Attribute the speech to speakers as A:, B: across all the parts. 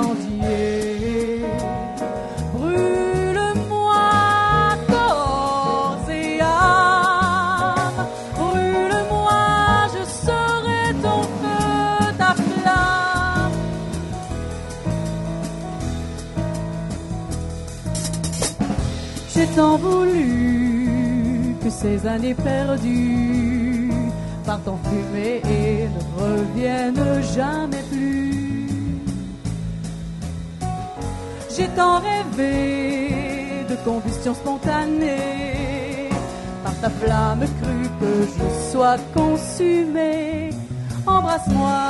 A: incendié. Brûle-moi corps et âme, brûle-moi, je serai ton feu, ta flamme. J'ai tant voulu que ces années perdues partent en fumée et ne reviennent jamais. j'ai tant rêvé de combustion spontanée. Par ta flamme crue que je sois consumé, embrasse-moi.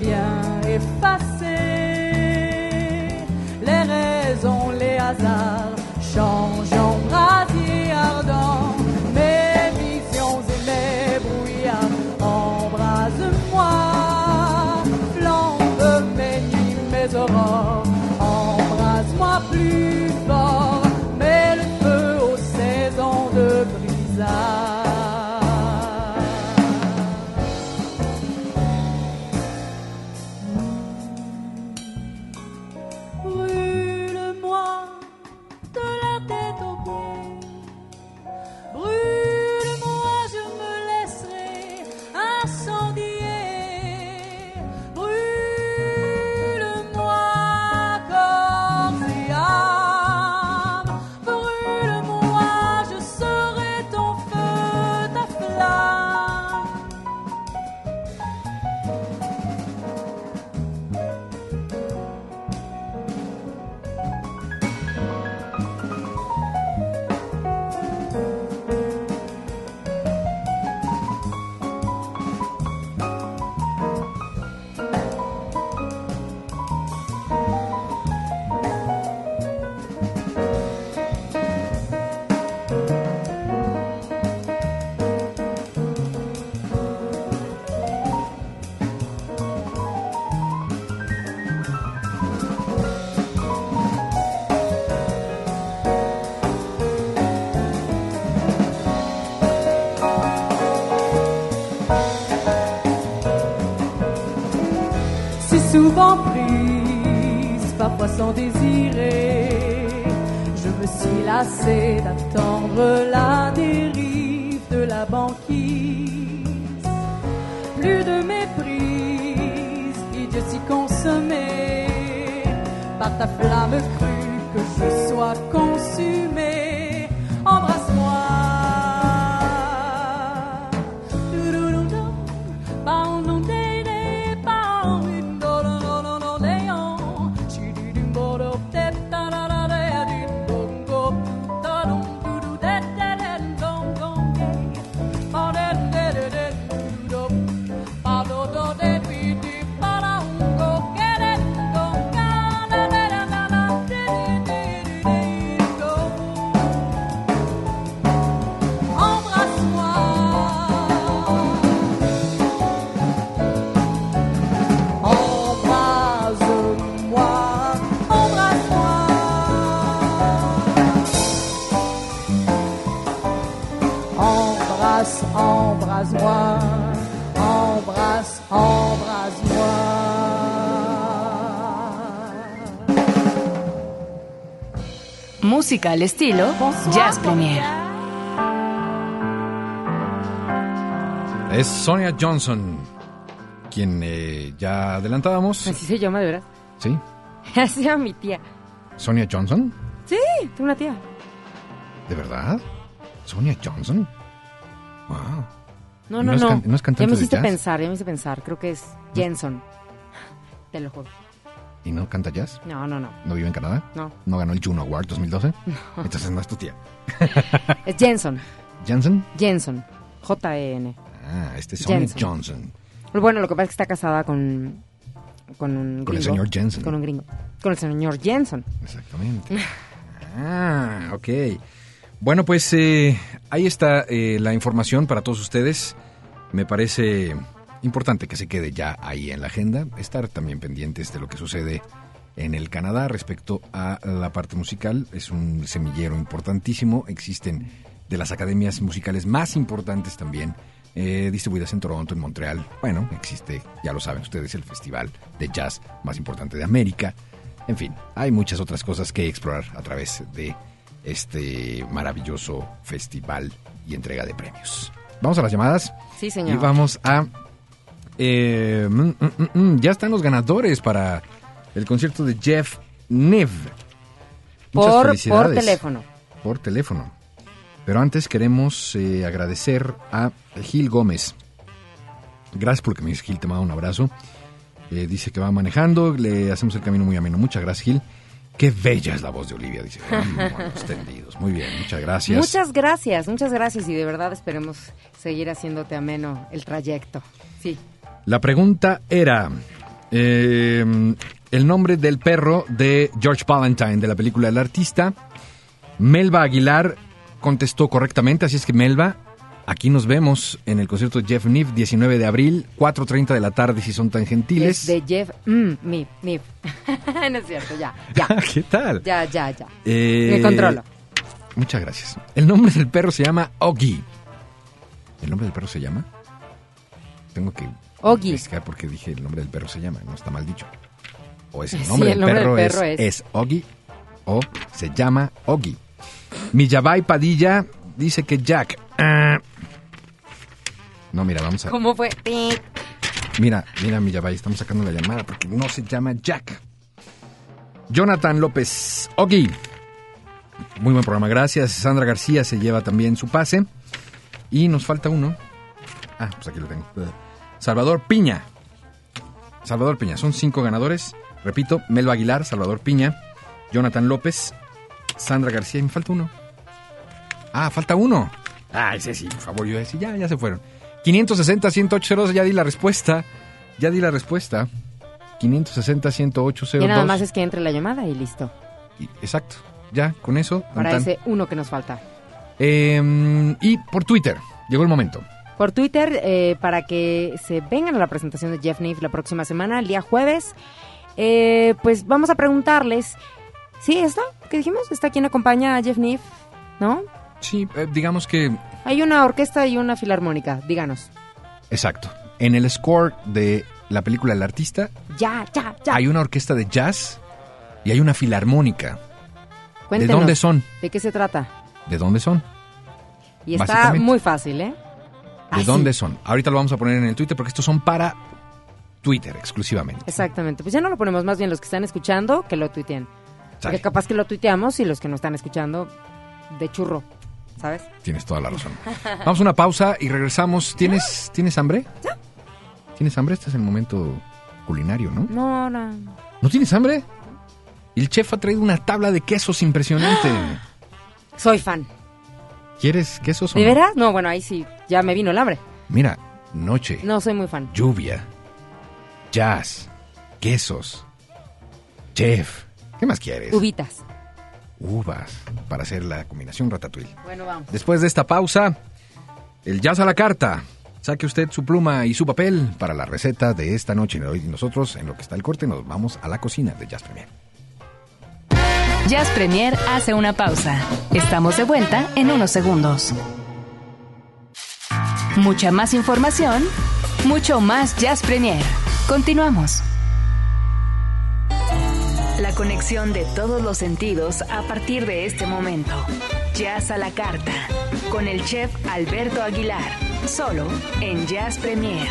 A: Viens effacer les raisons, les hasards lassée d'attendre la dérive de la banquise. Plus de méprise, idiot si consommé par ta flamme crue que je sois consumé.
B: Música al estilo Jazz Premier.
C: Es Sonia Johnson, quien eh, ya adelantábamos.
D: Así se llama, de verdad.
C: Sí.
D: Así se llama mi tía.
C: Sonia Johnson,
D: Sí, tengo una tía.
C: ¿de verdad? Sonia Johnson. Wow.
D: No,
C: ¿No
D: no,
C: es
D: no.
C: no es
D: ya
C: cantante
D: me
C: de
D: hiciste
C: jazz?
D: pensar, ya me hice pensar. Creo que es Jenson. Te lo juro.
C: ¿Y no canta jazz?
D: No, no, no.
C: ¿No vive en Canadá?
D: No.
C: ¿No ganó el Juno Award 2012? Entonces no es tu tía.
D: Es Jenson.
C: ¿Jensen?
D: Jenson. J-E-N.
C: Ah, este es
D: Jensen.
C: Johnson.
D: Bueno, lo que pasa es que está casada con. Con un
C: Con el
D: gringo.
C: señor Jensen.
D: Con un gringo. Con el señor Jenson.
C: Exactamente. Ah, ok. Bueno, pues eh, ahí está eh, la información para todos ustedes. Me parece importante que se quede ya ahí en la agenda. Estar también pendientes de lo que sucede en el Canadá respecto a la parte musical. Es un semillero importantísimo. Existen de las academias musicales más importantes también. eh, distribuidas en Toronto, en Montreal. Bueno, existe, ya lo saben ustedes, el festival de jazz más importante de América. En fin, hay muchas otras cosas que explorar a través de este maravilloso festival y entrega de premios. Vamos a las llamadas.
D: Sí, señor.
C: Y vamos a... eh, mm, mm, mm, ya están los ganadores para el concierto de Jeff. Muchas
D: Por, por teléfono.
C: Por teléfono. Pero antes queremos eh, agradecer a Gil Gómez. Gracias por lo que me dice Gil, te mando un abrazo. Eh, dice que va manejando, le hacemos el camino muy ameno. Muchas gracias, Gil. Qué bella es la voz de Olivia, dice. Muy bien, muchas gracias.
D: Muchas gracias, muchas gracias. Y de verdad esperemos seguir haciéndote ameno el trayecto. Sí.
C: La pregunta era eh, el nombre del perro de George Valentine de la película El Artista. Melba Aguilar contestó correctamente, así es que Melba, aquí nos vemos en el concierto de Jeff Niff, 19 de abril, 4.30 de la tarde si son tan gentiles.
D: Es de Jeff. Mm, Nif, Nif. no es cierto, ya, ya.
C: ¿Qué tal?
D: Ya, ya, ya.
C: Eh,
D: Me controlo.
C: Muchas gracias. El nombre del perro se llama Oggy. ¿El nombre del perro se llama? Tengo que
D: Oggy.
C: porque dije el nombre del perro se llama, no está mal dicho. O es el
D: Sí,
C: nombre,
D: el
C: del,
D: nombre
C: perro
D: del
C: es,
D: perro es-
C: es Oggy o se llama Oggy. Millabay Padilla dice que Jack. ah. No, mira, vamos a.
D: ¿Cómo fue?
C: Mira, mira, Millabay, estamos sacando la llamada porque no se llama Jack. Jonathan López Oggy. Muy buen programa, gracias. Sandra García se lleva también su pase. Y nos falta uno. Ah, pues aquí lo tengo. Salvador Piña. Salvador Piña, son cinco ganadores. Repito, Melba Aguilar, Salvador Piña, Jonathan López, Sandra García y me falta uno. Ah, falta uno. Ah, ese sí, por favor, yo decía, ya, ya se fueron. 560 108 ya di la respuesta. Ya di la respuesta. 560 108
D: Y nada más es que entre la llamada y listo.
C: Exacto. Ya, con eso.
D: Para ese uno que nos falta.
C: Eh, y por Twitter, llegó el momento.
D: Por Twitter, eh, para que se vengan a la presentación de Jeff Niff la próxima semana, el día jueves, eh, pues vamos a preguntarles. ¿Sí, está? ¿Qué dijimos? ¿Está quien acompaña a Jeff Niff? ¿No?
C: Sí, eh, digamos que
D: Hay una orquesta y una filarmónica, díganos.
C: Exacto. En el score de la película El Artista
D: Ya, ya, ya.
C: hay una orquesta de jazz y hay una filarmónica.
D: Cuéntenos,
C: ¿De dónde son?
D: ¿De qué se trata?
C: ¿De dónde son?
D: Y está muy fácil, ¿eh?
C: ¿De
D: Así.
C: dónde son? Ahorita lo vamos a poner en el Twitter porque estos son para Twitter exclusivamente.
D: Exactamente. Pues ya no lo ponemos más bien los que están escuchando que lo tuiteen. Porque capaz que lo tuiteamos y los que no están escuchando de churro, ¿sabes?
C: Tienes toda la razón. Vamos a una pausa y regresamos. ¿Tienes, ¿tienes hambre? ¿Tienes hambre? Este es el momento culinario, ¿no?
D: No, no.
C: ¿No tienes hambre? El chef ha traído una tabla de quesos impresionante.
D: Soy fan.
C: ¿Quieres quesos o
D: ¿De
C: no?
D: veras? No, bueno, ahí sí, ya me vino el hambre.
C: Mira, noche,
D: No, soy muy fan.
C: lluvia, jazz, quesos, chef. ¿Qué más quieres?
D: Uvitas.
C: Uvas, para hacer la combinación ratatouille.
D: Bueno, vamos.
C: Después de esta pausa, el jazz a la carta. Saque usted su pluma y su papel para la receta de esta noche. Y nosotros, en lo que está el corte, nos vamos a la cocina de Jazz Premier.
B: Jazz Premier hace una pausa. Estamos de vuelta en unos segundos. Mucha más información, mucho más Jazz Premier. Continuamos. La conexión de todos los sentidos a partir de este momento. Jazz a la carta. Con el chef Alberto Aguilar. Solo en Jazz Premier.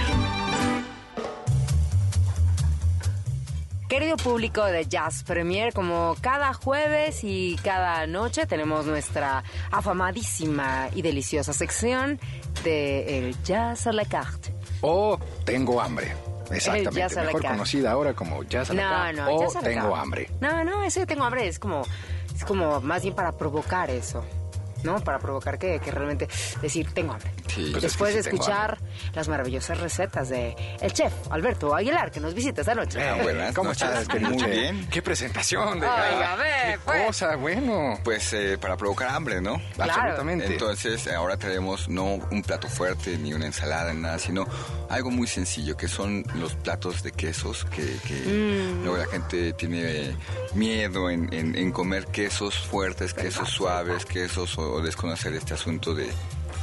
D: Querido público de Jazz Premier, como cada jueves y cada noche tenemos nuestra afamadísima y deliciosa sección de el Jazz a la carte.
C: O tengo hambre. Exactamente.
D: jazz a la
C: Mejor conocida ahora como jazz a la
D: No,
C: carte.
D: no,
C: o
D: Jazz a la
C: tengo
D: carte.
C: hambre.
D: No, no, ese tengo hambre es como, es como más bien para provocar eso. ¿No? Para provocar que, que realmente decir, tengo hambre.
E: Sí.
C: Pues es
D: Después
C: que
D: de
C: sí
D: escuchar las maravillosas recetas de el chef Alberto Aguilar, que nos visita esta noche.
E: Ah, buenas
C: ¿Cómo
E: noches.
C: estás,
E: Muy bien.
C: Qué presentación de
D: ve,
C: Qué
D: pues.
C: cosa, bueno.
E: Pues eh, para provocar hambre, ¿no?
D: Claro.
C: Absolutamente.
E: Entonces, eh, ahora traemos no un plato fuerte ni una ensalada ni nada, sino algo muy sencillo, que son los platos de quesos, que, que luego la gente tiene eh, miedo en, en- en comer quesos fuertes, quesos suaves, quesos o, o desconocer este asunto de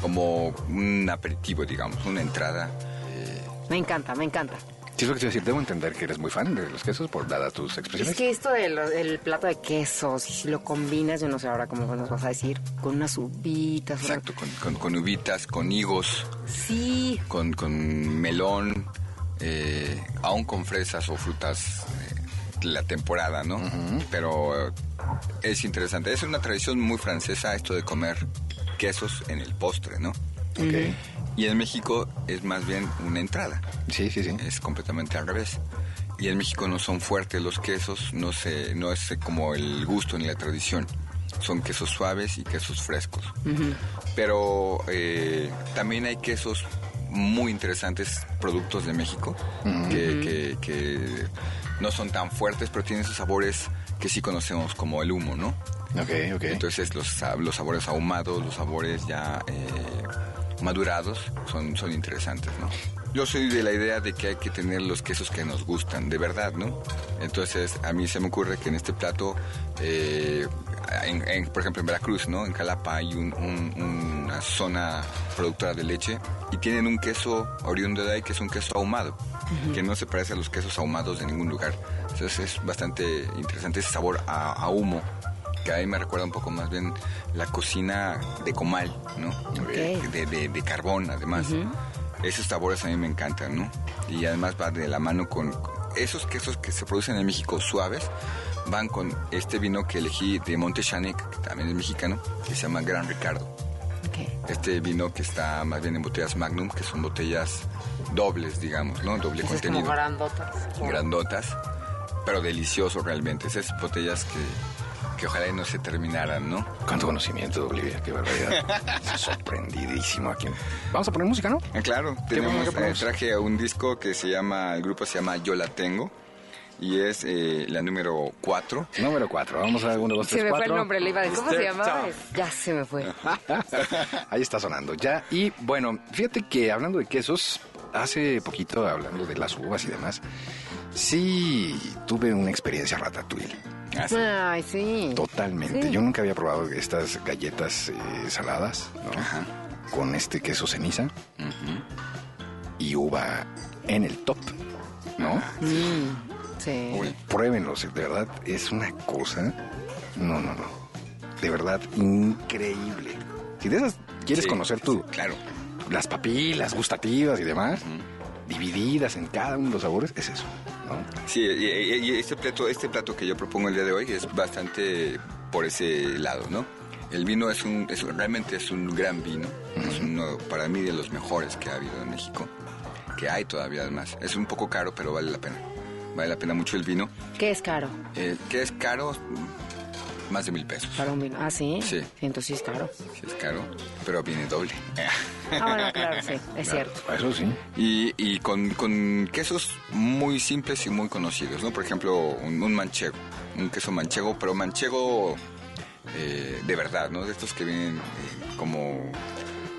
E: como un aperitivo, digamos, una entrada. eh,
D: Me encanta, me encanta.
C: Sí, es lo que te decir. Debo entender que eres muy fan de los quesos por dadas tus expresiones.
D: Es que esto del del plato de quesos, si lo combinas, yo no sé ahora cómo nos vas a decir, con unas uvitas. una-
E: exacto, con, con, con uvitas, con higos.
D: Sí,
E: con, con melón, eh, aún con fresas o frutas eh, la temporada, ¿no? Pero eh, es interesante. Es una tradición muy francesa esto de comer quesos en el postre, ¿no?
C: Ok.
E: Y en México es más bien una entrada.
C: Sí, sí, sí.
E: Es completamente al revés. Y en México no son fuertes los quesos, no, se, no es como el gusto ni la tradición. Son quesos suaves y quesos frescos. Pero eh, también hay quesos muy interesantes, productos de México, que, que- que no son tan fuertes, pero tienen esos sabores que sí conocemos como el humo, ¿no?
C: Ok, ok.
E: Entonces los, los sabores ahumados, los sabores ya eh, madurados son, son interesantes, ¿no? Yo soy de la idea de que hay que tener los quesos que nos gustan, de verdad, ¿no? Entonces a mí se me ocurre que en este plato, eh, en- en- por ejemplo en Veracruz, ¿no? En Jalapa hay un- un- una zona productora de leche y tienen un queso oriundo de ahí que es un queso ahumado, que no se parece a los quesos ahumados de ningún lugar. Entonces es bastante interesante ese sabor a, a humo que ahí me recuerda un poco más bien la cocina de comal, ¿no? De, de- de- de carbón, además. Esos sabores a mí me encantan, ¿no? Y además va de la mano con esos quesos que se producen en México suaves, van con este vino que elegí de Montechanek, que también es mexicano, que se llama Gran Ricardo. Este vino que está más bien en botellas Magnum, que son botellas dobles, digamos, ¿no? Doble
D: Esas como
E: contenido
D: grandotas.
E: grandotas, pero delicioso realmente. Esas botellas que, que ojalá y no se terminaran, ¿no?
C: Cuánto conocimiento, Olivia, qué barbaridad. Sorprendidísimo aquí. Vamos a poner música, ¿no?
E: Ah, claro,
C: ¿Qué
E: tenemos, eh, traje un disco que se llama, el grupo se llama Yo la tengo y es eh, la número 4.
C: Número 4. Vamos a 1, 2, 3, 4.
D: Se me fue el nombre, le iba a decir. ¿Cómo se llamaba? Ya se me fue.
C: Ahí está sonando ya. Y bueno, fíjate que hablando de quesos, hace poquito, hablando de las uvas y demás, sí tuve una experiencia ratatouille.
E: Así.
D: Ay, sí.
C: Totalmente.
D: Sí.
C: Yo nunca había probado estas galletas eh, saladas, ¿no?
E: Ajá.
C: Con este queso ceniza y uva en el top, ¿no?
D: Mm, sí.
E: Uy.
C: Pruébenlos, de verdad, es una cosa. No, no, no. De verdad, increíble. Si de esas quieres
E: Sí,
C: conocer tú,
E: Claro.
C: las papilas gustativas y demás, divididas en cada uno de los sabores, es eso, ¿no?
E: Sí, y, este plato, este plato que yo propongo el día de hoy es bastante por ese lado, ¿no? El vino es un, es, realmente es un gran vino, es uno para mí de los mejores que ha habido en México, que hay todavía además. Es un poco caro, pero vale la pena. Vale la pena mucho el vino.
D: ¿Qué es caro?
E: Eh, ¿Qué es caro? Más de mil pesos.
D: Para un vino. Ah, sí.
E: Sí.
D: Entonces sí es caro.
E: Sí es caro, pero viene doble.
D: Ah, bueno, claro, sí. Es cierto.
C: Eso sí.
E: Y, y con, con quesos muy simples y muy conocidos, ¿no? Por ejemplo, un, un manchego, un queso manchego, pero manchego eh, de verdad, ¿no? De estos que vienen eh, como...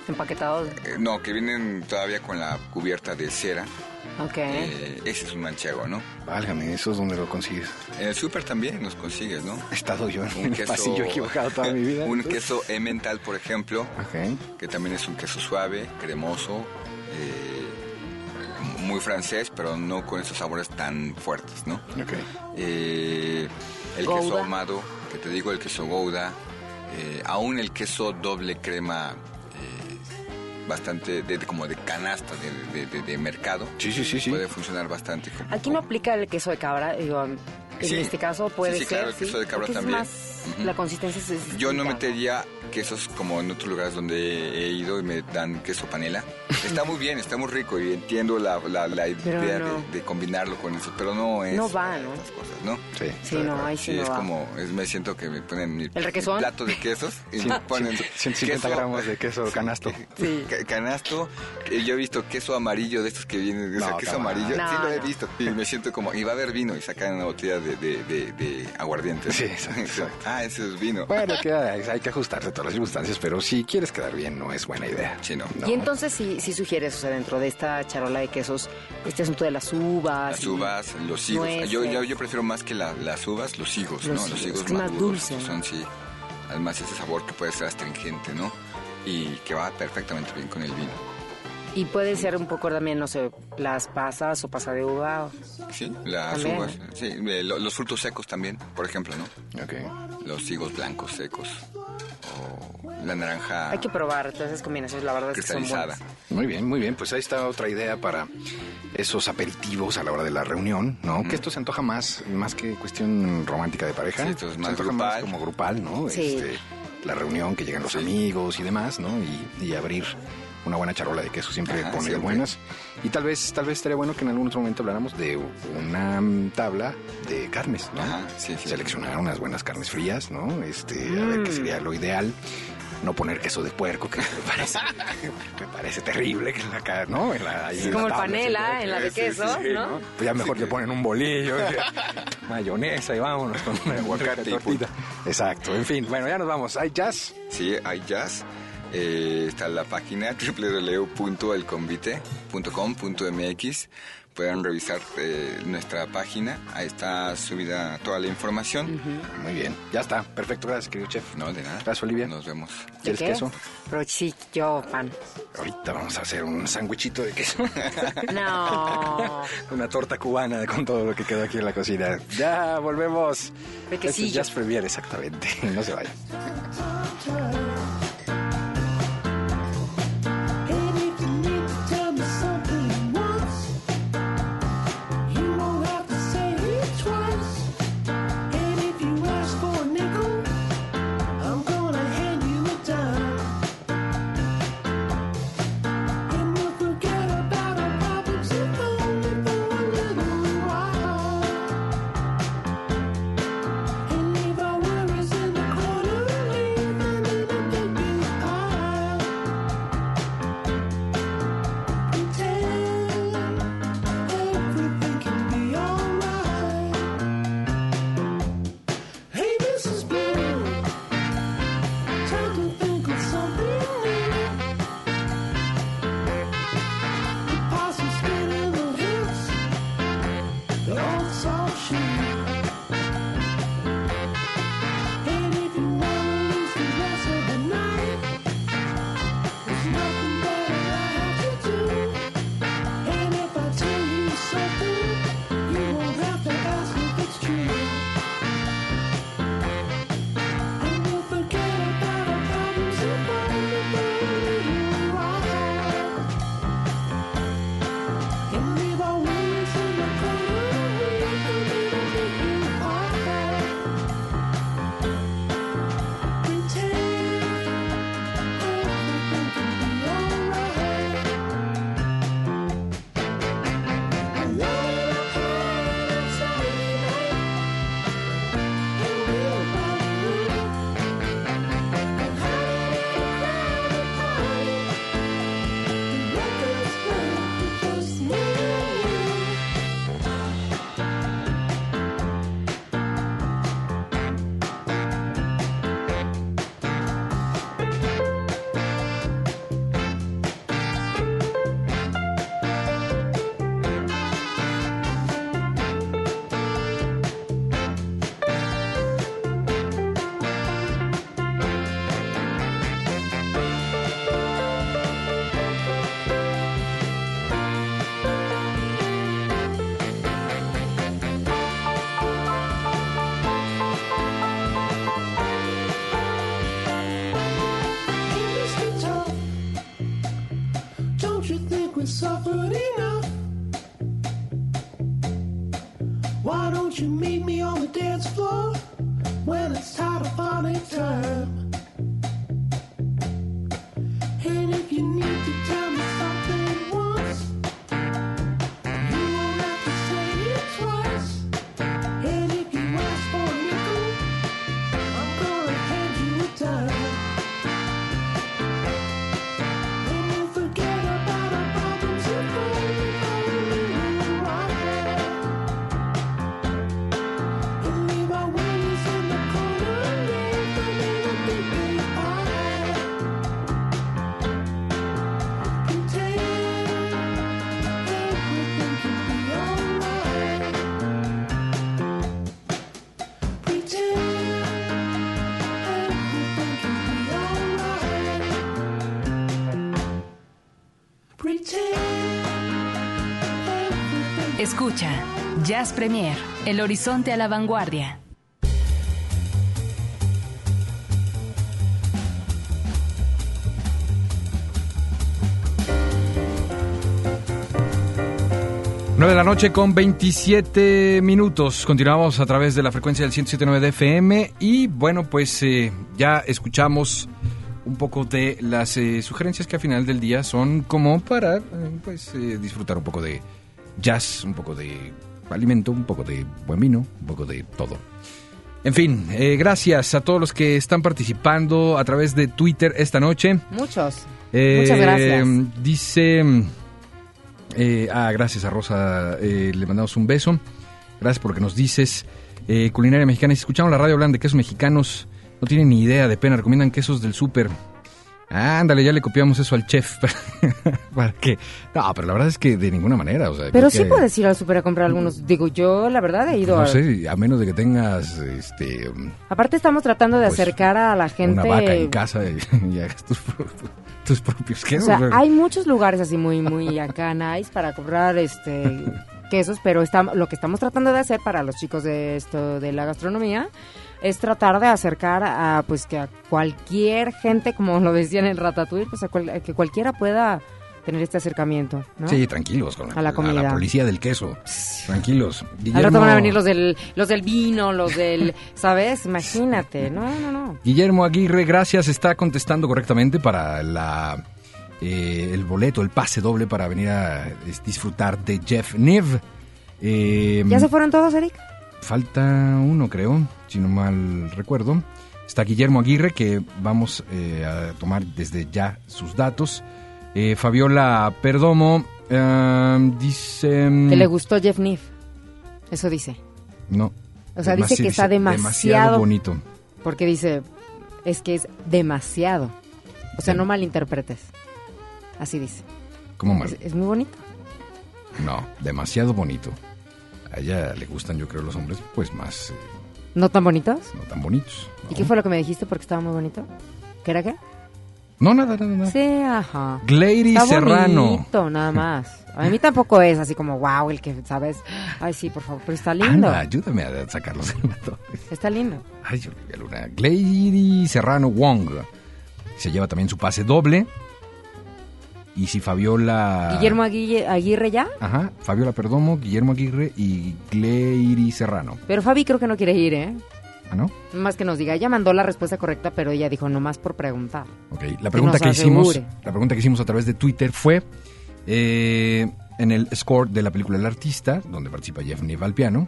D: Empaquetado.
E: eh, no, que vienen todavía con la cubierta de cera
D: Ok.
E: Eh, ese es un manchego, ¿no?
C: Válgame, eso es donde lo consigues.
E: En el súper también los consigues, ¿no?
C: He estado yo en
E: Un
C: un
E: queso,
C: pasillo equivocado toda mi vida.
E: un queso emmental, por ejemplo, que también es un queso suave, cremoso, eh, muy francés, pero no con esos sabores tan fuertes, ¿no?
C: Ok.
E: Eh, el
D: Gouda.
E: queso ahumado, que te digo, el queso Gouda, eh, aún el queso doble crema, bastante de, de- como de canasta de, de- de- de mercado,
C: Sí, sí, sí, sí.
E: puede funcionar bastante. como-
D: Aquí no aplica el queso de cabra, digo, en
E: Sí.
D: este caso puede
E: Sí, sí,
D: ser.
E: claro, el queso de cabra también.
D: más-
E: Ujú.
D: La consistencia es, es
E: Yo no
D: distinta.
E: metería quesos como en otros lugares donde he ido y me dan queso panela. Está muy bien, está muy rico y entiendo la, la, la idea
D: no.
E: de, de combinarlo con eso, pero no es
D: No va, ¿no?
E: estas cosas, ¿no?
C: Sí.
D: Sí, no, ahí sí,
E: Sí,
D: no
E: es
D: va.
E: como, es- me siento que me ponen mi,
D: ¿El requesón?
E: mi plato de quesos y me ponen
C: 150
E: queso-
C: gramos de queso canasto.
D: Sí.
E: ca- canasto. Y yo he visto queso amarillo de estos que vienen, o sea, queso amarillo.
D: No,
E: sí lo he visto. Y me siento como, y va a haber vino y sacan una botella de, de, de, de aguardiente.
C: Sí, exacto.
E: ah, ese es vino.
C: Bueno, que hay, hay que ajustarse a todas las circunstancias, pero si quieres quedar bien, no es buena idea.
E: Sí, no.
D: Y entonces sí, sí sugieres, o sea, dentro de esta charola de quesos, este asunto de las uvas.
E: Las uvas, los higos.
D: nueces.
E: Yo, yo, yo prefiero más que la- las uvas, los higos,
D: Los
E: ¿no? Los
D: higos, es más
E: maduros.
D: dulce,
E: que
D: ¿no?
E: Son, sí. Además, ese sabor que puede ser astringente, ¿no? Y que va perfectamente bien con el vino.
D: Y puede ser un poco también, no sé, las pasas o pasa de uva. o-
E: Sí, las uvas. Sí, eh, lo- los frutos secos también, por ejemplo, ¿no?
C: Ok.
E: Los higos blancos secos. O la naranja
D: Hay que probar todas esas combinaciones, la verdad es que son buenas.
C: Muy bien, muy bien. Pues ahí está otra idea para esos aperitivos a la hora de la reunión, ¿no? Que esto se antoja más, más que cuestión romántica de pareja.
E: Sí, esto es
C: se
E: más
C: antoja
E: grupal.
C: más como grupal, ¿no?
D: Sí.
C: Este, la reunión, que llegan los
E: Sí.
C: amigos y demás, ¿no? Y, y abrir una buena charola de queso siempre
E: Ajá,
C: pone
E: siempre.
C: buenas. Y tal vez, tal vez estaría bueno que en algún otro momento habláramos de una mm, tabla de carnes, ¿no?
E: Ajá, sí, sí.
C: Seleccionar unas buenas carnes frías, ¿no? Este, a ver
D: Mm.
C: qué sería lo ideal. No poner queso de puerco, que me parece, me parece terrible que en la ca- ¿no? En la, ahí en la
D: Como el
C: tabla,
D: panela
C: sí,
D: en la de
C: sí, sí,
D: queso,
C: sí,
D: ¿no?
C: Pues ya mejor le ponen un bolillo, mayonesa y vámonos con una
E: Aguacate y.
C: Exacto, en fin, bueno, ya nos vamos. Hay jazz.
E: Sí, hay jazz. Eh, está la página www.elconvite.com.mx. Pueden revisar eh, nuestra página. Ahí está subida toda la información.
C: Muy bien, ya está. Perfecto, gracias, querido chef.
E: No, de nada.
C: Gracias, Olivia.
E: Nos vemos.
D: ¿De
C: ¿Quieres
D: qué?
C: queso?
D: Yo pan.
C: Ahorita vamos a hacer un sándwichito de queso.
D: No.
C: Una torta cubana con todo lo que quedó aquí en la cocina. Ya volvemos. Este es. Jazz Premier, exactamente. No se vayan.
B: Escucha, Jazz Premier, El Horizonte a la Vanguardia.
C: Nueve de la noche con 27 minutos. Continuamos a través de la frecuencia del 107.9 de FM y bueno, pues eh, ya escuchamos un poco de las eh, sugerencias que al final del día son como para eh, pues disfrutar un poco de jazz, un poco de alimento, un poco de buen vino, un poco de todo. En fin, eh, gracias a todos los que están participando a través de Twitter esta noche.
D: Muchos.
C: Eh,
D: Muchas gracias.
C: Dice. eh, ah, gracias a Rosa. eh, le mandamos un beso. Gracias porque nos dices. eh, culinaria mexicana. Si escuchamos la radio hablan de quesos mexicanos. No tienen ni idea de pena. Recomiendan quesos del súper. Ándale, ya le copiamos eso al chef. ¿Para qué? No, pero la verdad es que de ninguna manera. O sea,
D: Pero sí
C: que-
D: puedes ir al súper a comprar algunos. Digo, yo la verdad he ido
C: No
D: a...
C: sé, a menos de que tengas este,
D: Aparte estamos tratando de
C: Pues,
D: acercar a la gente...
C: una vaca en casa y, y hagas tus, tus propios
D: O
C: quesos.
D: sea, hay muchos lugares así muy, muy acá nice para comprar este quesos, pero estamos, lo que estamos tratando de hacer para los chicos de esto de la gastronomía es tratar de acercar a pues que a cualquier gente, como lo decían en Ratatouille, pues a cual- que cualquiera pueda tener este acercamiento, ¿no?
C: Sí, tranquilos. Con
D: A la comida.
C: policía del queso. Tranquilos.
D: Al
C: Guillermo,
D: rato van a venir los del, los del vino, los del, ¿sabes? Imagínate, no, no, no.
C: Guillermo Aguirre, gracias. Está contestando correctamente para la eh, el boleto, el pase doble para venir a disfrutar de Jeff Niv. Eh,
D: ¿Ya se fueron todos, Eric?
C: Falta uno, creo, si no mal recuerdo. Está Guillermo Aguirre, que vamos eh, a tomar desde ya sus datos. Eh, Fabiola Perdomo eh, dice...
D: Que le gustó Jeff Niff. Eso dice.
C: No.
D: O sea, dice que está demasiado-
C: Demasiado bonito.
D: Porque dice, es que es demasiado. O sea, no malinterpretes. Así dice.
C: ¿Cómo mal?
D: Es, es muy bonito.
C: No, demasiado bonito. A ella le gustan, yo creo, los hombres, pues más, eh,
D: ¿No tan bonitos?
C: no tan bonitos.
D: ¿Y
C: ¿no?
D: qué fue lo que me dijiste porque estaba muy bonito? ¿Qué era qué?
C: No, nada, nada, nada.
D: Sí, ajá.
C: Glady
D: Está
C: Serrano.
D: bonito, nada más. A mí tampoco es así como, wow, el que, ¿sabes? Ay, sí, por favor, pero está lindo.
C: Anda, ayúdame a sacarlos del mato.
D: Está lindo.
C: Ay, Olivia Luna. Glady Serrano Wong. Se lleva también su pase doble. Y si Fabiola...
D: Guillermo Aguille- Aguirre ya,
C: Ajá, Fabiola Perdomo, Guillermo Aguirre y Glady Serrano.
D: pero Fabi creo que no quiere ir, ¿eh?
C: ¿Ah, no?
D: Más que nos diga, ella mandó la respuesta correcta, pero ella dijo nomás por preguntar.
C: Ok, la pregunta
D: nos
C: que hicimos, la pregunta que hicimos a través de Twitter fue eh, en el score de la película El Artista, donde participa Jeff Niva al piano,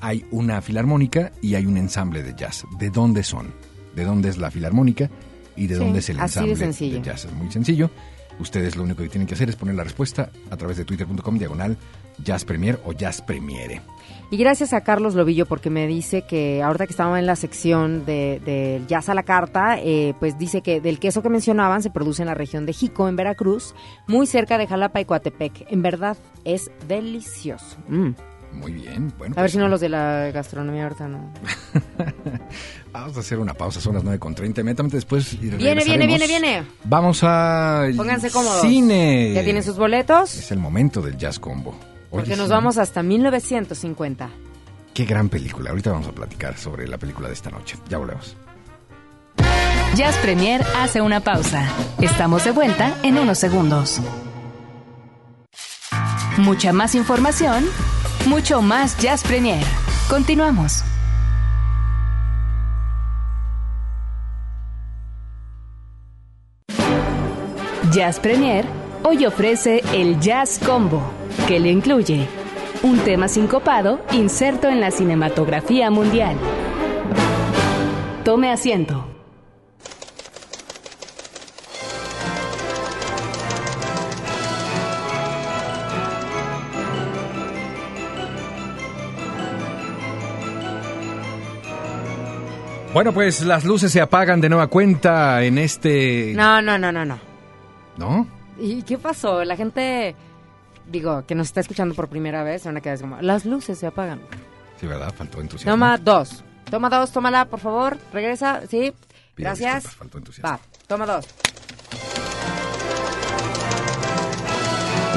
C: hay una filarmónica y hay un ensamble de jazz. ¿De dónde son? ¿De dónde es la filarmónica y de
D: Sí,
C: dónde es el
D: así de
C: ensamble
D: sencillo.
C: jazz? Es muy sencillo. Ustedes lo único que tienen que hacer es poner la respuesta a través de twitter.com diagonal jazz premier o jazz premiere.
D: Y gracias a Carlos Lobillo porque me dice que ahorita que estaba en la sección de, del jazz a la carta, eh, pues dice que del queso que mencionaban se produce en la región de Jico, en Veracruz, muy cerca de Jalapa y Coatepec. En verdad es delicioso. Mm.
C: Muy bien, bueno.
D: A ver
C: pues,
D: si no los de la gastronomía ahorita no.
C: Vamos a hacer una pausa, son las 9.30 inmediatamente después.
D: Viene, viene, viene, viene.
C: Vamos a
D: Pónganse cómodos.
C: cine.
D: ¿Ya tienen sus boletos?
C: Es el momento del jazz combo. Oye,
D: Porque nos
C: sí,
D: vamos hasta 1950.
C: Qué gran película. Ahorita vamos a platicar sobre la película de esta noche. Ya volvemos.
B: Jazz Premier hace una pausa. Estamos de vuelta en unos segundos. Mucha más información, mucho más Jazz Premier. Continuamos. Jazz Premier hoy ofrece el Jazz Combo, que le incluye un tema sincopado inserto en la cinematografía mundial. Tome asiento.
C: Bueno, pues las luces se apagan de nueva cuenta en este...
D: No, no, no, no, no.
C: ¿No?
D: ¿Y qué pasó? La gente, digo, que nos está escuchando por primera vez, se van a quedar como, las luces se apagan.
C: Sí, ¿verdad? Faltó entusiasmo.
D: Toma dos. Toma dos, tómala, por favor. Regresa, sí.
C: Pido
D: Gracias.
C: faltó entusiasmo.
D: Va, toma dos.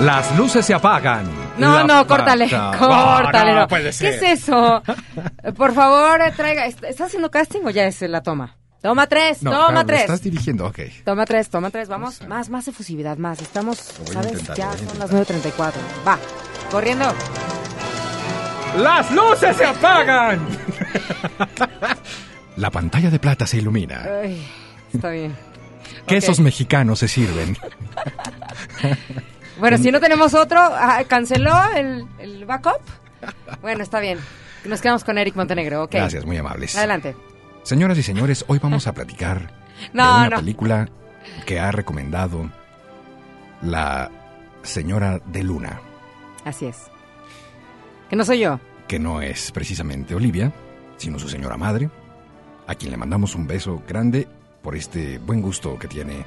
C: Las luces se apagan.
D: No,
C: La
D: no, córtale, córtale.
C: No,
D: no.
C: no puede
D: ¿Qué
C: ser.
D: es eso? Por favor, traiga. ¿est- ¿Estás haciendo casting o ya es la toma? Toma tres,
C: No,
D: toma
C: claro,
D: tres.
C: Estás dirigiendo, ok.
D: Toma tres, toma tres, vamos. Más, más efusividad, más. Estamos, ¿sabes?
C: intentar,
D: ya son las 9.34. Va, corriendo.
C: ¡Las luces se apagan! La pantalla de plata se ilumina.
D: Ay, está bien.
C: Quesos mexicanos se sirven.
D: Bueno, si no tenemos otro, ah, ¿canceló el, el backup? Bueno, está bien. Nos quedamos con Eric Montenegro, ok.
C: Gracias, muy amables.
D: Adelante.
C: Señoras y señores, hoy vamos a platicar
D: No,
C: de una
D: no.
C: película que ha recomendado la señora de Luna,
D: Así es. Que no soy yo.
C: que no es precisamente Olivia, sino su señora madre, a quien le mandamos un beso grande por este buen gusto que tiene,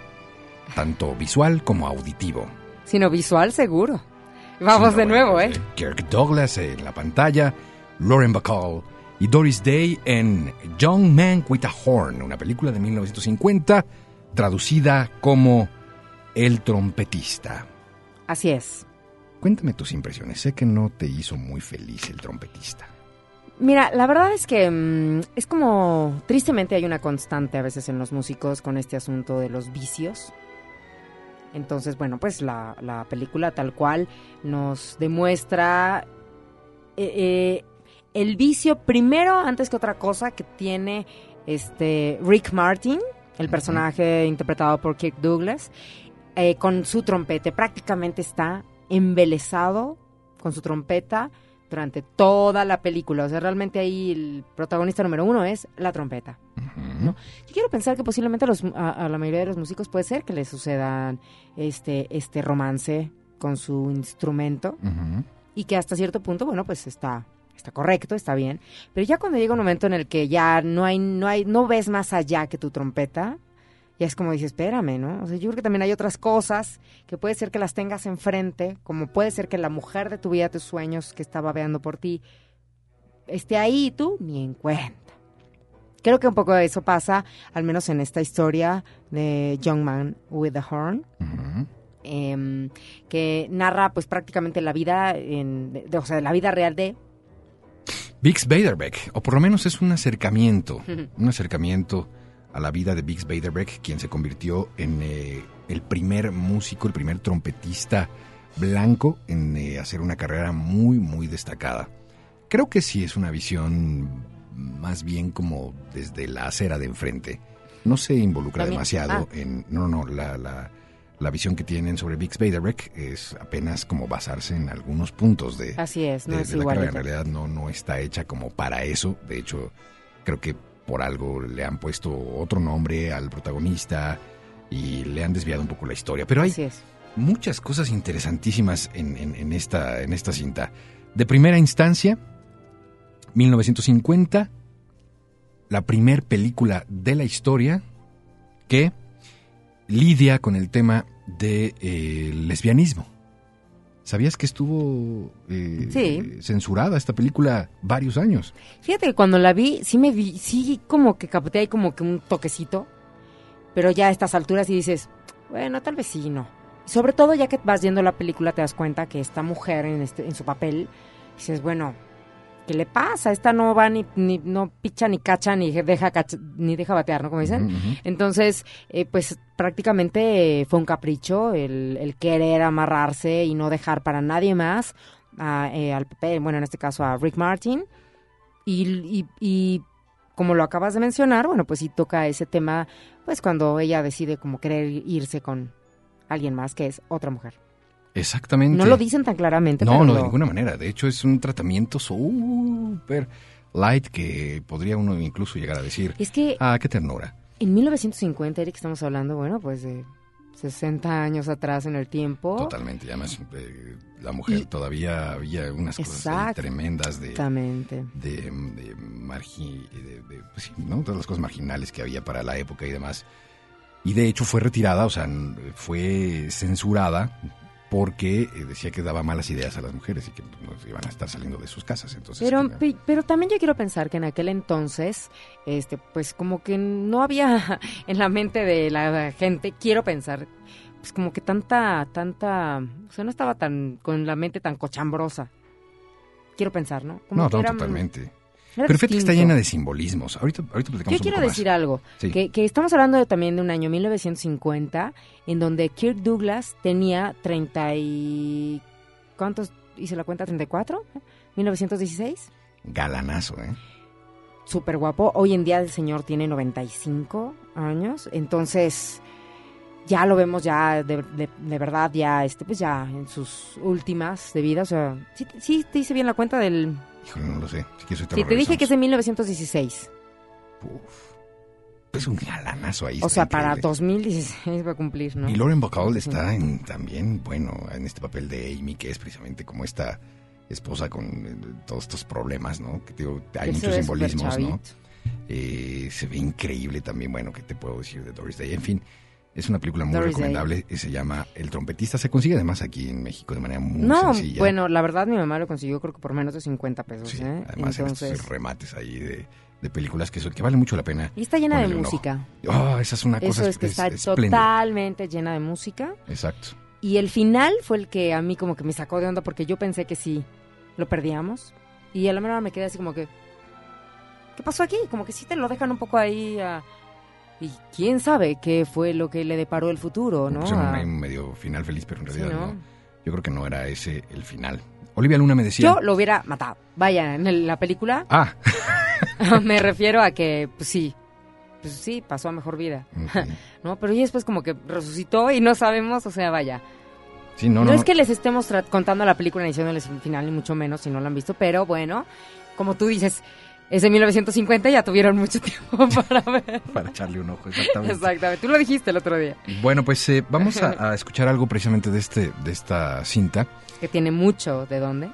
C: tanto visual como auditivo.
D: Sino visual, seguro. Vamos de nuevo,
C: bueno,
D: ¿eh?
C: Kirk Douglas en la pantalla, Lauren Bacall y Doris Day en Young Man with a Horn, una película de 1950 traducida como El trompetista.
D: Así es.
C: Cuéntame tus impresiones. Sé que no te hizo muy feliz el trompetista.
D: Mira, la verdad es que mm, es como, tristemente hay una constante a veces en los músicos con este asunto de los vicios. Entonces, bueno, pues la, la película tal cual nos demuestra eh, eh, el vicio primero, antes que otra cosa, que tiene este Rick Martin, el personaje interpretado por Kirk Douglas, eh, con su trompeta. Prácticamente está embelesado con su trompeta durante toda la película. O sea, realmente ahí el protagonista número uno es la trompeta. Yo quiero pensar que posiblemente a, los- a- a la mayoría de los músicos puede ser que les sucedan este, este romance con su instrumento y que hasta cierto punto, bueno, pues está, está correcto, está bien. Pero ya cuando llega un momento en el que ya no hay, no hay, no ves más allá que tu trompeta, ya es como dices, espérame, ¿no? O sea, yo creo que también hay otras cosas que puede ser que las tengas enfrente, como puede ser que la mujer de tu vida, tus sueños, que está babeando por ti, esté ahí y tú ni en cuenta. Creo que un poco de eso pasa, al menos en esta historia de Young Man with the Horn em, que narra pues prácticamente la vida en, de- de- o sea la vida real de
C: Bix Beiderbecke, o por lo menos es un acercamiento, un acercamiento a la vida de Bix Beiderbecke, quien se convirtió en eh, el primer músico, el primer trompetista blanco en eh, hacer una carrera muy, muy destacada. Creo que sí es una visión más bien como desde la acera de enfrente. No se involucra
D: También-
C: demasiado
D: ah.
C: en... No, no, la, la, la visión que tienen sobre Bix Beiderbecke es apenas como basarse en algunos puntos de,
D: así es no
C: de,
D: es
C: de la carrera. En realidad no, no está hecha como para eso. De hecho, creo que por algo le han puesto otro nombre al protagonista y le han desviado un poco la historia. Pero hay muchas cosas interesantísimas en, en- en esta, en esta cinta. De primera instancia, 1950, la primer película de la historia que lidia con el tema del de, eh, lesbianismo. ¿Sabías que estuvo eh,
D: Sí.
C: censurada esta película varios años?
D: fíjate que cuando la vi sí me vi sí como que capté ahí como que un toquecito pero ya a estas alturas y dices bueno tal vez sí no sobre todo ya que vas viendo la película te das cuenta que esta mujer en este en su papel dices bueno ¿Qué le pasa? Esta no va ni, ni no picha ni cacha ni deja cacha- ni deja batear, ¿no? Como dicen. Entonces, eh, pues prácticamente fue un capricho el, el querer amarrarse y no dejar para nadie más a, eh, al papel, bueno, en este caso a Rick Martin. Y, y- y como lo acabas de mencionar, bueno, pues sí toca ese tema, pues cuando ella decide como querer irse con alguien más, que es otra mujer.
C: Exactamente.
D: No lo dicen tan claramente.
C: No,
D: pero
C: no, de ninguna manera. De hecho, es un tratamiento súper light que podría uno incluso llegar a decir,
D: Es que
C: ah, qué ternura.
D: en 1950, Eric, estamos hablando, bueno, pues de 60 años atrás en el tiempo.
C: Totalmente. Y además, eh, la mujer
D: Y-
C: todavía había unas cosas tremendas de,
D: Exactamente.
C: de, de, margi- de- de- pues ¿no? Todas las cosas marginales que había para la época y demás. Y de hecho fue retirada, o sea, fue censurada porque eh, decía que daba malas ideas a las mujeres y que pues, no iban a estar saliendo de sus casas. Entonces,
D: Pero, pero también yo quiero pensar que en aquel entonces, este, pues como que no había en la mente de la gente, quiero pensar, pues como que tanta, tanta, o sea, no estaba tan, con la mente tan cochambrosa. Quiero pensar, ¿no? Como
C: no, no, totalmente.
D: Era
C: Pero fíjate que está llena de simbolismos. Ahorita, ahorita platicamos
D: Yo
C: un
D: quiero
C: poco
D: decir
C: más.
D: algo,
C: Sí.
D: que, que estamos hablando de- también de un año 1950, en donde Kirk Douglas tenía 30 y... ¿Cuántos? ¿Hice la cuenta? ¿34? ¿1916?
C: Galanazo, ¿eh?
D: Súper guapo. Hoy en día el señor tiene 95 años, entonces ya lo vemos ya de, de- de verdad, ya este pues ya en sus últimas de vida. O sea, sí, sí te hice bien la cuenta del...
C: Híjole, no lo sé. Si quieres, ahorita
D: Sí, te dije que es en 1916.
C: Uf. Es un galanazo ahí.
D: O sea, para
C: increíble.
D: 2016 va a cumplir, ¿no?
C: Y Lauren Bacall
D: Sí.
C: está en, también, bueno, en este papel de Amy, que es precisamente como esta esposa con eh, todos estos problemas, ¿no? Que digo, hay
D: Él
C: muchos simbolismos, ¿no? Eh, se ve increíble también, bueno, ¿qué te puedo decir de Doris Day? En fin, es una película muy
D: Doris
C: recomendable. eh, Se llama El trompetista. Se consigue además aquí en México de manera muy
D: No,
C: sencilla.
D: bueno, la verdad mi mamá lo consiguió creo que por menos de 50 pesos,
C: Sí,
D: ¿eh?
C: además en
D: Entonces,
C: estos remates ahí de, de películas que, que vale mucho la pena.
D: y está llena de música.
C: Oh, esa es una cosa
D: Eso es que
C: es-
D: está
C: espléndida.
D: totalmente llena de música.
C: Exacto.
D: Y el final fue el que a mí como que me sacó de onda porque yo pensé que sí lo perdíamos. Y a la mera me quedé así como que, ¿qué pasó aquí? Como que sí te lo dejan un poco ahí a... Y quién sabe qué fue lo que le deparó el futuro, ¿no?
C: Pusieron
D: A-
C: un medio final feliz, pero en
D: Sí,
C: realidad
D: ¿no?
C: no. Yo creo que no era ese el final. Olivia Luna me decía.
D: Yo lo hubiera matado. Vaya, en la película
C: Ah,
D: me refiero a que, pues sí, pues sí, pasó a mejor vida. ¿no? Pero ya después como que resucitó y no sabemos, o sea, vaya.
C: sí, no,
D: No,
C: no.
D: es que les estemos contando la película ni diciéndoles el final, ni mucho menos si no la han visto, pero bueno, como tú dices, es de 1950 ya tuvieron mucho tiempo para ver.
C: Para echarle un ojo, exactamente.
D: Exactamente, tú lo dijiste el otro día,
C: Bueno, pues eh, vamos a, a escuchar algo precisamente de este de esta cinta.
D: que tiene mucho de dónde.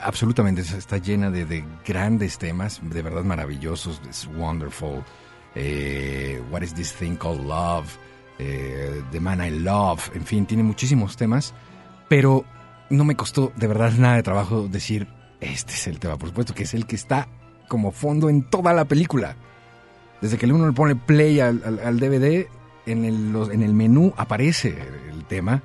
C: Absolutamente, es- está llena de, de grandes temas, de verdad maravillosos. Es wonderful. eh, what is this thing called love? eh, the man I love. En fin, tiene muchísimos temas, pero no me costó de verdad nada de trabajo decir este es el tema. Por supuesto que es el que está como fondo en toda la película. Desde que uno le pone play al, al- al DVD, en el, los- en el menú aparece el tema.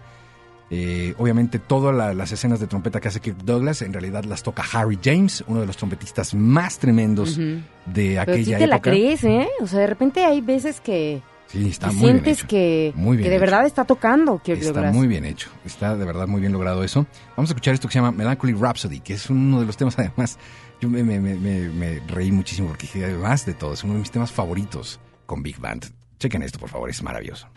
C: Eh, obviamente todas la- las escenas de trompeta que hace Kirk Douglas en realidad las toca Harry James, uno de los trompetistas más tremendos de
D: Pero
C: aquella
D: sí te la
C: época.
D: crees, ¿eh? O sea, de repente hay veces que,
C: Sí, está muy bien
D: sientes
C: hecho.
D: que,
C: Muy bien
D: que de
C: hecho.
D: verdad está tocando Kirk
C: Está
D: Douglas.
C: muy bien hecho, está de verdad muy bien logrado eso. Vamos a escuchar esto que se llama Melancholy Rhapsody, que es uno de los temas además, yo me, me- me- me- reí muchísimo porque dije, además de todo, es uno de mis temas favoritos con Big Band. Chequen esto, por favor, es maravilloso.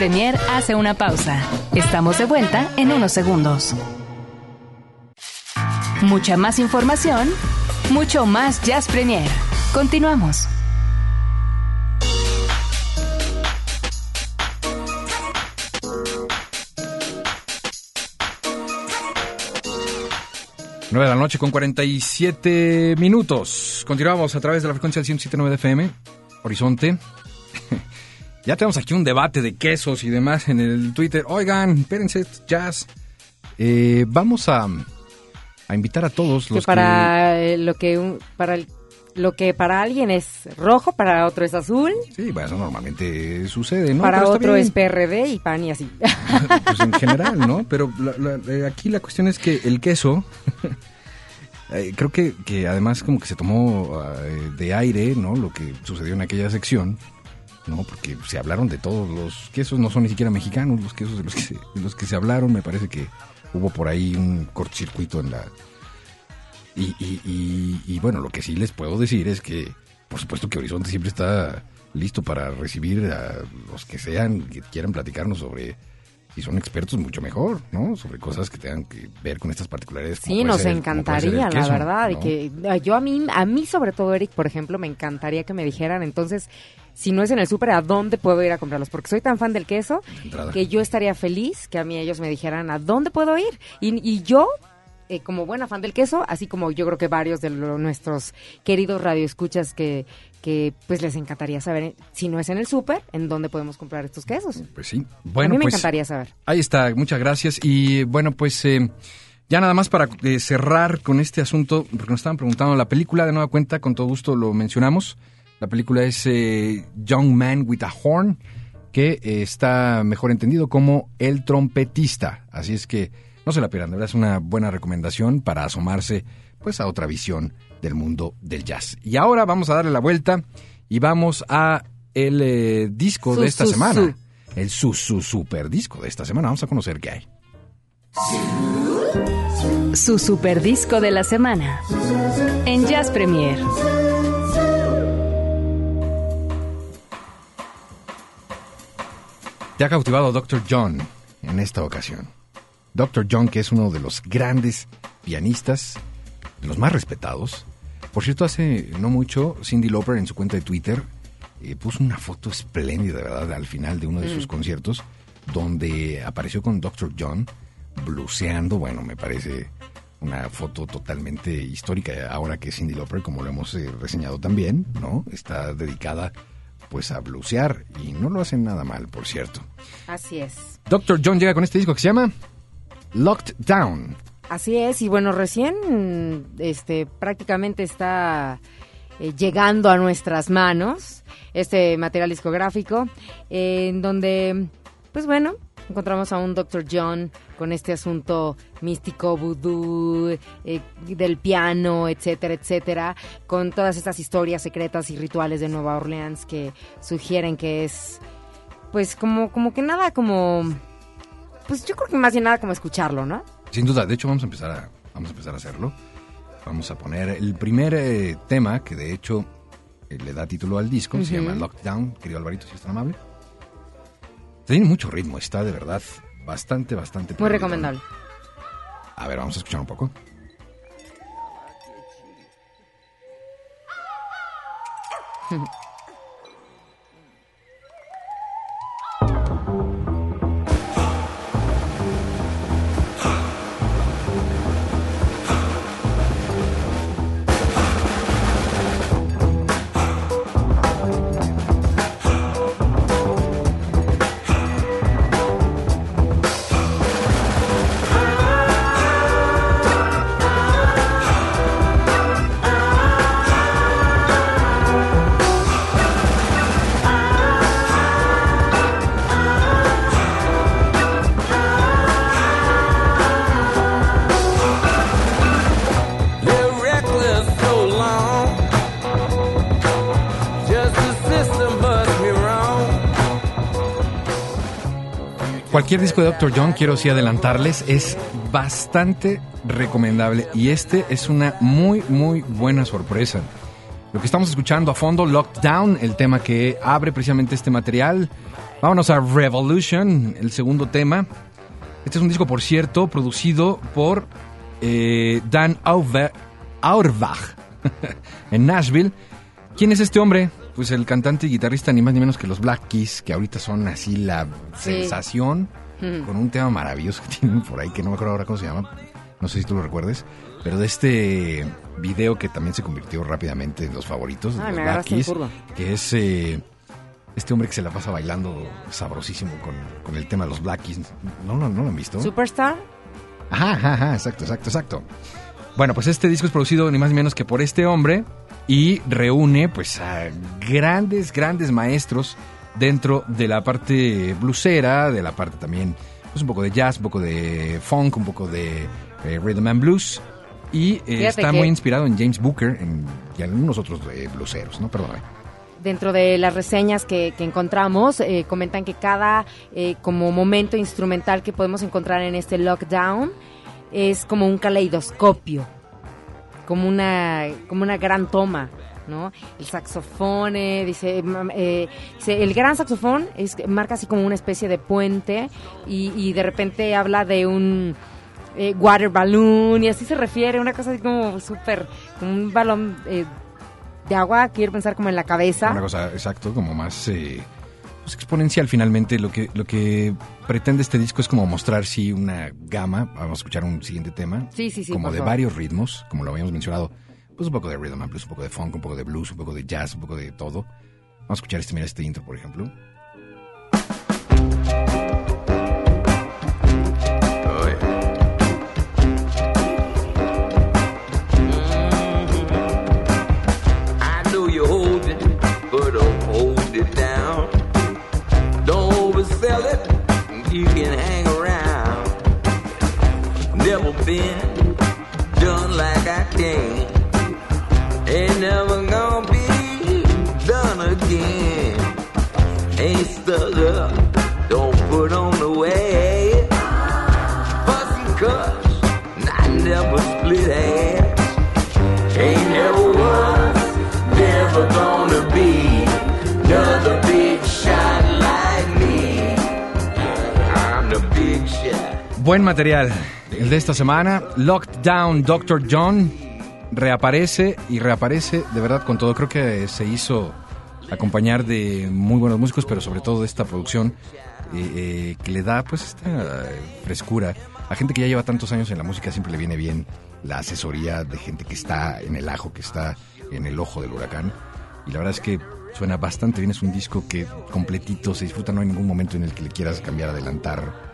B: Premier hace una pausa. Estamos de vuelta en unos segundos. Mucha más información, mucho más Jazz Premier. Continuamos.
C: Nueve de la noche con 47 minutos. Continuamos a través de la frecuencia del 107.9 de FM, Horizonte. Ya tenemos aquí un debate de quesos y demás en el Twitter. Oigan, espérense, jazz. Eh, vamos a, a invitar a todos
D: Que
C: los
D: para eh, lo que un- para el- lo que para alguien es rojo, para otro es azul,
C: que... Sí, bueno, eso normalmente sucede, ¿no?
D: para
C: Pero
D: otro es PRD y PAN y así.
C: pues en general, ¿no? Pero la- la- eh, aquí la cuestión es que el queso, eh, creo que, que además como que se tomó eh, de aire, ¿no? Lo que sucedió en aquella sección, ¿no? Porque se hablaron de todos los quesos, no son ni siquiera mexicanos los quesos de los que se, los que se hablaron, me parece que hubo por ahí un cortocircuito en la... Y, y, y- y, bueno, lo que sí les puedo decir es que, por supuesto que Horizonte siempre está listo para recibir a los que sean, que quieran platicarnos sobre si son expertos, mucho mejor, ¿no? Sobre cosas que tengan que ver con estas particularidades.
D: Sí, nos
C: ser-
D: encantaría, la verdad. Y que yo a mí, a mí sobre todo, Eric, por ejemplo, me encantaría que me dijeran, entonces, si no es en el súper, ¿a dónde puedo ir a comprarlos? Porque soy tan fan del queso
C: entrada.
D: que yo estaría feliz que a mí ellos me dijeran, ¿a dónde puedo ir? Y, y yo, eh, como buena fan del queso, así como yo creo que varios de lo- nuestros queridos radioescuchas que, que pues les encantaría saber, eh, si no es en el súper, ¿en dónde podemos comprar estos quesos?
C: Pues sí. Bueno,
D: a mí me
C: pues
D: encantaría saber.
C: ahí está, muchas gracias. Y bueno, pues eh, ya nada más para eh, cerrar con este asunto, porque nos estaban preguntando la película, de nueva cuenta, con todo gusto lo mencionamos. La película es eh, Young Man with a Horn, que eh, está mejor entendido como El Trompetista. Así es que no se la pierdan, de verdad es una buena recomendación para asomarse pues a otra visión del mundo del jazz. Y ahora vamos a darle la vuelta y vamos a el eh, disco
D: Su,
C: de esta
D: su,
C: semana.
D: su.
C: El su, su super disco de esta semana. Vamos a conocer qué hay.
B: Su super disco de la semana. En Jazz Premier.
C: Te ha cautivado Dr. John en esta ocasión. Dr. John, que es uno de los grandes pianistas, de los más respetados. Por cierto, hace no mucho, Cindy Lauper en su cuenta de Twitter eh, puso una foto espléndida, verdad, al final de uno de sus conciertos, donde apareció con Dr. John bluseando. Bueno, me parece una foto totalmente histórica, ahora que Cindy Lauper, como lo hemos eh, reseñado también, ¿no? Está dedicada pues a blusear y no lo hacen nada mal, por cierto.
D: Así es.
C: Dr. John llega con este disco que se llama Locked Down.
D: Así es, y bueno, recién este prácticamente está eh, llegando a nuestras manos este material discográfico, eh, en donde, pues bueno, encontramos a un Dr. John con este asunto místico, vudú, eh, del piano, etcétera, etcétera, con todas estas historias secretas y rituales de Nueva Orleans que sugieren que es, pues como, como que nada como, pues yo creo que más bien nada como escucharlo, ¿no?
C: Sin duda, de hecho vamos a empezar a, vamos a, empezar a hacerlo. Vamos a poner el primer eh, tema que de hecho eh, le da título al disco, se llama Lockdown, querido Alvarito, si es tan amable. Tiene mucho ritmo, está de verdad bastante, bastante.
D: Muy recomendable.
C: A ver, vamos a escuchar un poco. Cualquier disco de Dr. John, quiero sí adelantarles, es bastante recomendable y este es una muy, muy buena sorpresa. Lo que estamos escuchando a fondo, Lockdown, el tema que abre precisamente este material, Vámonos a Revolution, el segundo tema. Este es un disco, por cierto, producido por eh, Dan Auerbach en Nashville. ¿Quién es este hombre? Pues el cantante y guitarrista ni más ni menos que los Black Keys, que ahorita son así la
D: Sí.
C: sensación, con un tema maravilloso que tienen por ahí, que no me acuerdo ahora cómo se llama, no sé si tú lo recuerdes, pero de este video que también se convirtió rápidamente en los favoritos de
D: Ay,
C: los Black Keys, que es eh, este hombre que se la pasa bailando sabrosísimo con, con el tema de los Black Keys. ¿No, no, no lo han visto?
D: Superstar.
C: Ajá, ajá, ajá, exacto, exacto, exacto. Bueno, pues este disco es producido ni más ni menos que por este hombre y reúne pues a grandes, grandes maestros dentro de la parte bluesera, de la parte también, pues un poco de jazz, un poco de funk, un poco de eh, rhythm and blues. Y eh, está
D: que-
C: muy inspirado en James Booker en- y algunos otros eh, blueseros, ¿no? Perdóname.
D: Dentro de las reseñas que, que encontramos, eh, comentan que cada eh, como momento instrumental que podemos encontrar en este lockdown es como un caleidoscopio, como una, como una gran toma, ¿no? El saxofón, dice, mam- eh, dice, el gran saxofón es, marca así como una especie de puente y, y de repente habla de un eh, water balloon y así se refiere, una cosa así como súper, como un balón eh, de agua, quiero pensar como en la cabeza.
C: Una cosa, exacto, como más eh, pues, exponencial finalmente. Lo que, lo que pretende este disco es como mostrar, sí, una gama. Vamos a escuchar un siguiente tema.
D: Sí, sí, sí,
C: Como de
D: favor.
C: varios ritmos, como lo habíamos mencionado. Pues un poco de rhythm and blues, un poco de funk, un poco de blues, un poco de jazz, un poco de todo. Vamos a escuchar este, mira, este intro, por ejemplo. Material. El de esta semana, Locked Down Dr. John, reaparece y reaparece de verdad con todo. Creo que se hizo acompañar de muy buenos músicos, pero sobre todo de esta producción eh, eh, que le da pues esta eh, frescura. A gente que ya lleva tantos años en la música siempre le viene bien la asesoría de gente que está en el ajo, que está en el ojo del huracán. Y la verdad es que suena bastante bien. Es un disco que completito se disfruta, no hay ningún momento en el que le quieras cambiar, adelantar.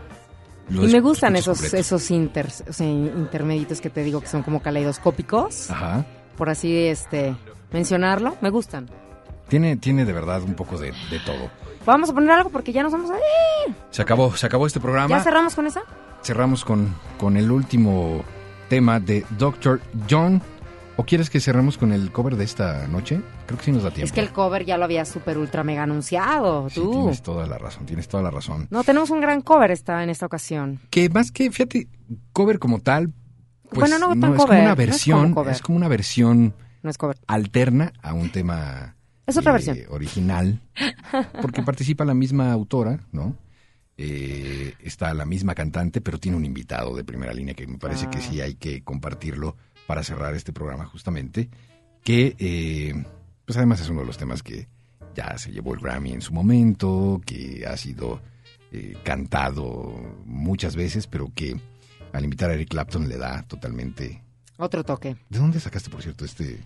D: Y me gustan esos, esos inters, o sea, intermeditos que te digo que son como caleidoscópicos,
C: Ajá.
D: por así este mencionarlo, me gustan.
C: Tiene, tiene de verdad un poco de, de todo.
D: Vamos a poner algo porque ya nos vamos a...
C: Se acabó, se acabó este programa.
D: ¿Ya cerramos con esa?
C: Cerramos con, con el último tema de Dr. John. ¿O quieres que cerremos con el cover de esta noche? Creo que sí nos da tiempo.
D: Es que el cover ya lo había super ultra mega anunciado,
C: Sí,
D: tú.
C: tienes toda la razón, tienes toda la razón.
D: No, tenemos un gran cover esta, en esta ocasión.
C: Que más que, fíjate, cover como tal, pues
D: Bueno, no tan
C: es como
D: cover,
C: una
D: no es como
C: versión,
D: cover.
C: es como una versión
D: No es cover.
C: alterna a un tema
D: Es otra
C: eh,
D: versión.
C: original, porque participa la misma autora, ¿no? Eh, está la misma cantante, pero tiene un invitado de primera línea que me parece
D: Ah.
C: que sí hay que compartirlo para cerrar este programa justamente, que eh, pues además es uno de los temas que ya se llevó el Grammy en su momento, que ha sido eh, cantado muchas veces, pero que al invitar a Eric Clapton le da totalmente...
D: Otro toque.
C: ¿De dónde sacaste, por cierto, este,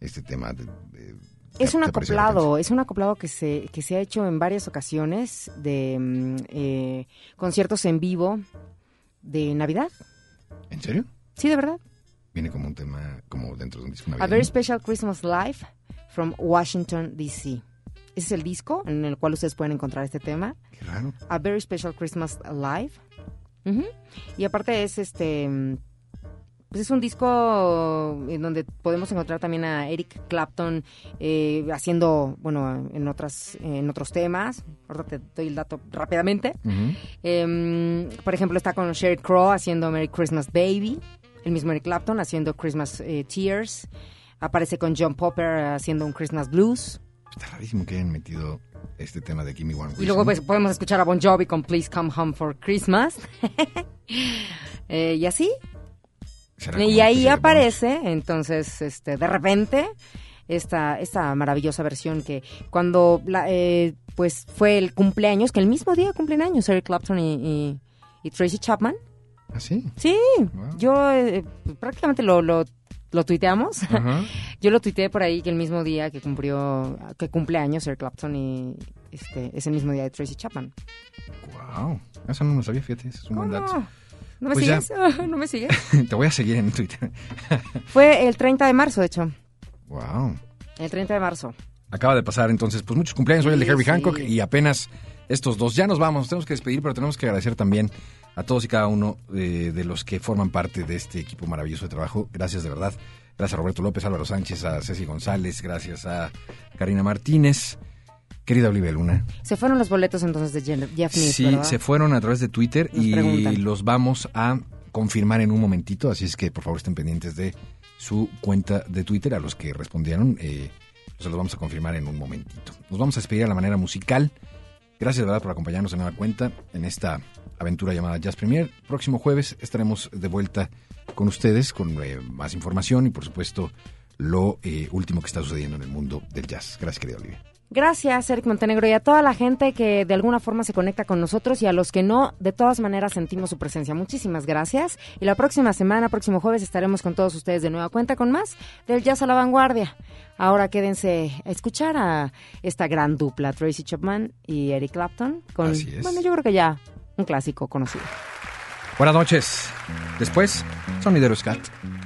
C: este tema? De- de-
D: Es
C: ¿te-
D: un acoplado, es un acoplado que se, que se ha hecho en varias ocasiones de mm, eh, conciertos en vivo de Navidad.
C: ¿En serio?
D: Sí, de verdad.
C: Viene como un tema, como dentro de un disco
D: A. Very Special Christmas Live from Washington, D.C. Ese es el disco en el cual ustedes pueden encontrar este tema.
C: Qué raro.
D: A Very Special Christmas Live. Y aparte es este. Pues es un disco en donde podemos encontrar también a Eric Clapton eh, haciendo, bueno, en otras, en otros temas. Ahora te doy el dato rápidamente. Em, por ejemplo, está con Sheryl Crow haciendo Merry Christmas Baby. El mismo Eric Clapton haciendo Christmas eh, Tears. Aparece con John Popper haciendo un Christmas Blues.
C: Está rarísimo que hayan metido este tema de Gimme One.
D: Y luego pues, podemos escuchar a Bon Jovi con Please Come Home for Christmas. Eh, y así. Y ahí aparece, entonces, este, de repente, esta, esta maravillosa versión que cuando la, eh, pues fue el cumpleaños, que el mismo día cumplen años Eric Clapton y, y- y Tracy Chapman.
C: ¿Ah, sí?
D: Sí,
C: Wow.
D: yo eh, prácticamente lo, lo, lo tuiteamos. Yo lo tuiteé por ahí que el mismo día que cumplió, que cumple años Eric Clapton y este, es el mismo día de Tracy Chapman.
C: Wow. Eso no lo sabía, fíjate, es un buen
D: ¿Cómo
C: dato.
D: no? ¿No me
C: Pues ya.
D: sigues? ¿No me sigues?
C: Te voy a seguir en Twitter.
D: Fue el 30 de marzo, de hecho.
C: wow.
D: El 30 de marzo.
C: Acaba de pasar entonces, pues muchos cumpleaños hoy el de Herbie
D: sí.
C: Hancock y apenas estos dos. Ya nos vamos, nos tenemos que despedir, pero tenemos que agradecer también a todos y cada uno eh, de los que forman parte de este equipo maravilloso de trabajo. Gracias de verdad. Gracias a Roberto López, Álvaro Sánchez, a Ceci González, gracias a Karina Martínez. Querida Olivia Luna.
D: Se fueron los boletos entonces de Jeff
C: Sí,
D: ¿verdad?
C: se fueron a través de Twitter
D: Nos
C: y
D: preguntan.
C: los vamos a confirmar en un momentito, así es que por favor estén pendientes de su cuenta de Twitter a los que respondieron. eh, se los vamos a confirmar en un momentito. Nos vamos a despedir a la manera musical. Gracias de verdad por acompañarnos de nueva cuenta en esta aventura llamada Jazz Premier. Próximo jueves estaremos de vuelta con ustedes con eh, más información y por supuesto lo eh, último que está sucediendo en el mundo del jazz. Gracias querida Olivia.
D: Gracias, Eric Montenegro, y a toda la gente que de alguna forma se conecta con nosotros y a los que no, de todas maneras sentimos su presencia. Muchísimas gracias. Y la próxima semana, próximo jueves, estaremos con todos ustedes de nueva cuenta con más del Jazz a la Vanguardia. Ahora quédense a escuchar a esta gran dupla, Tracy Chapman y Eric Clapton, con,
C: Así es.
D: bueno, yo creo que ya un clásico conocido.
C: Buenas noches. Después, Sonidero Scat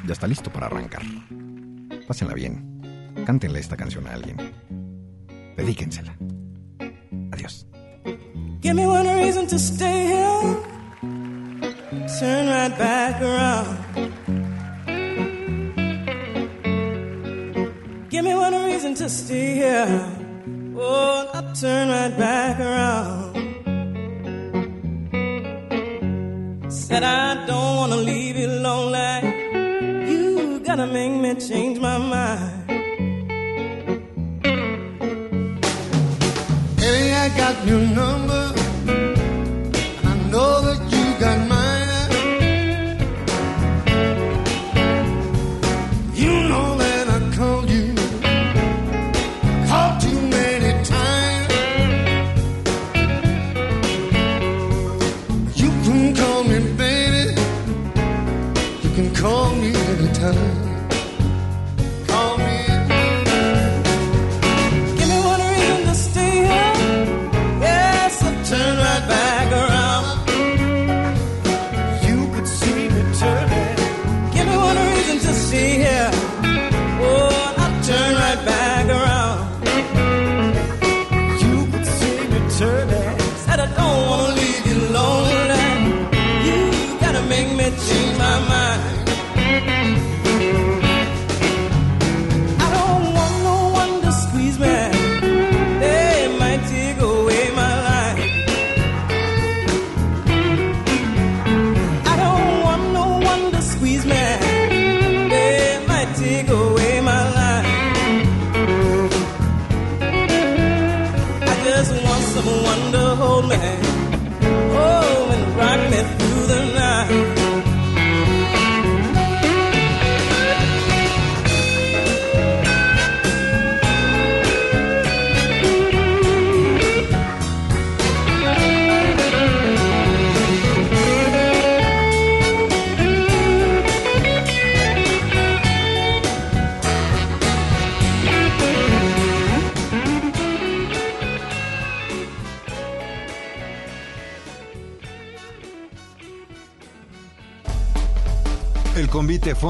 C: ya está listo para arrancar. Pásenla bien. Cántenle esta canción a alguien. Dedíquensela. Adiós.
A: Give me one reason to stay here. Turn right back around. Give me one reason to stay here. Oh, I'll turn right back around. Said I don't wanna leave you lonely. You gotta make me change my mind.
F: Baby, I got your number.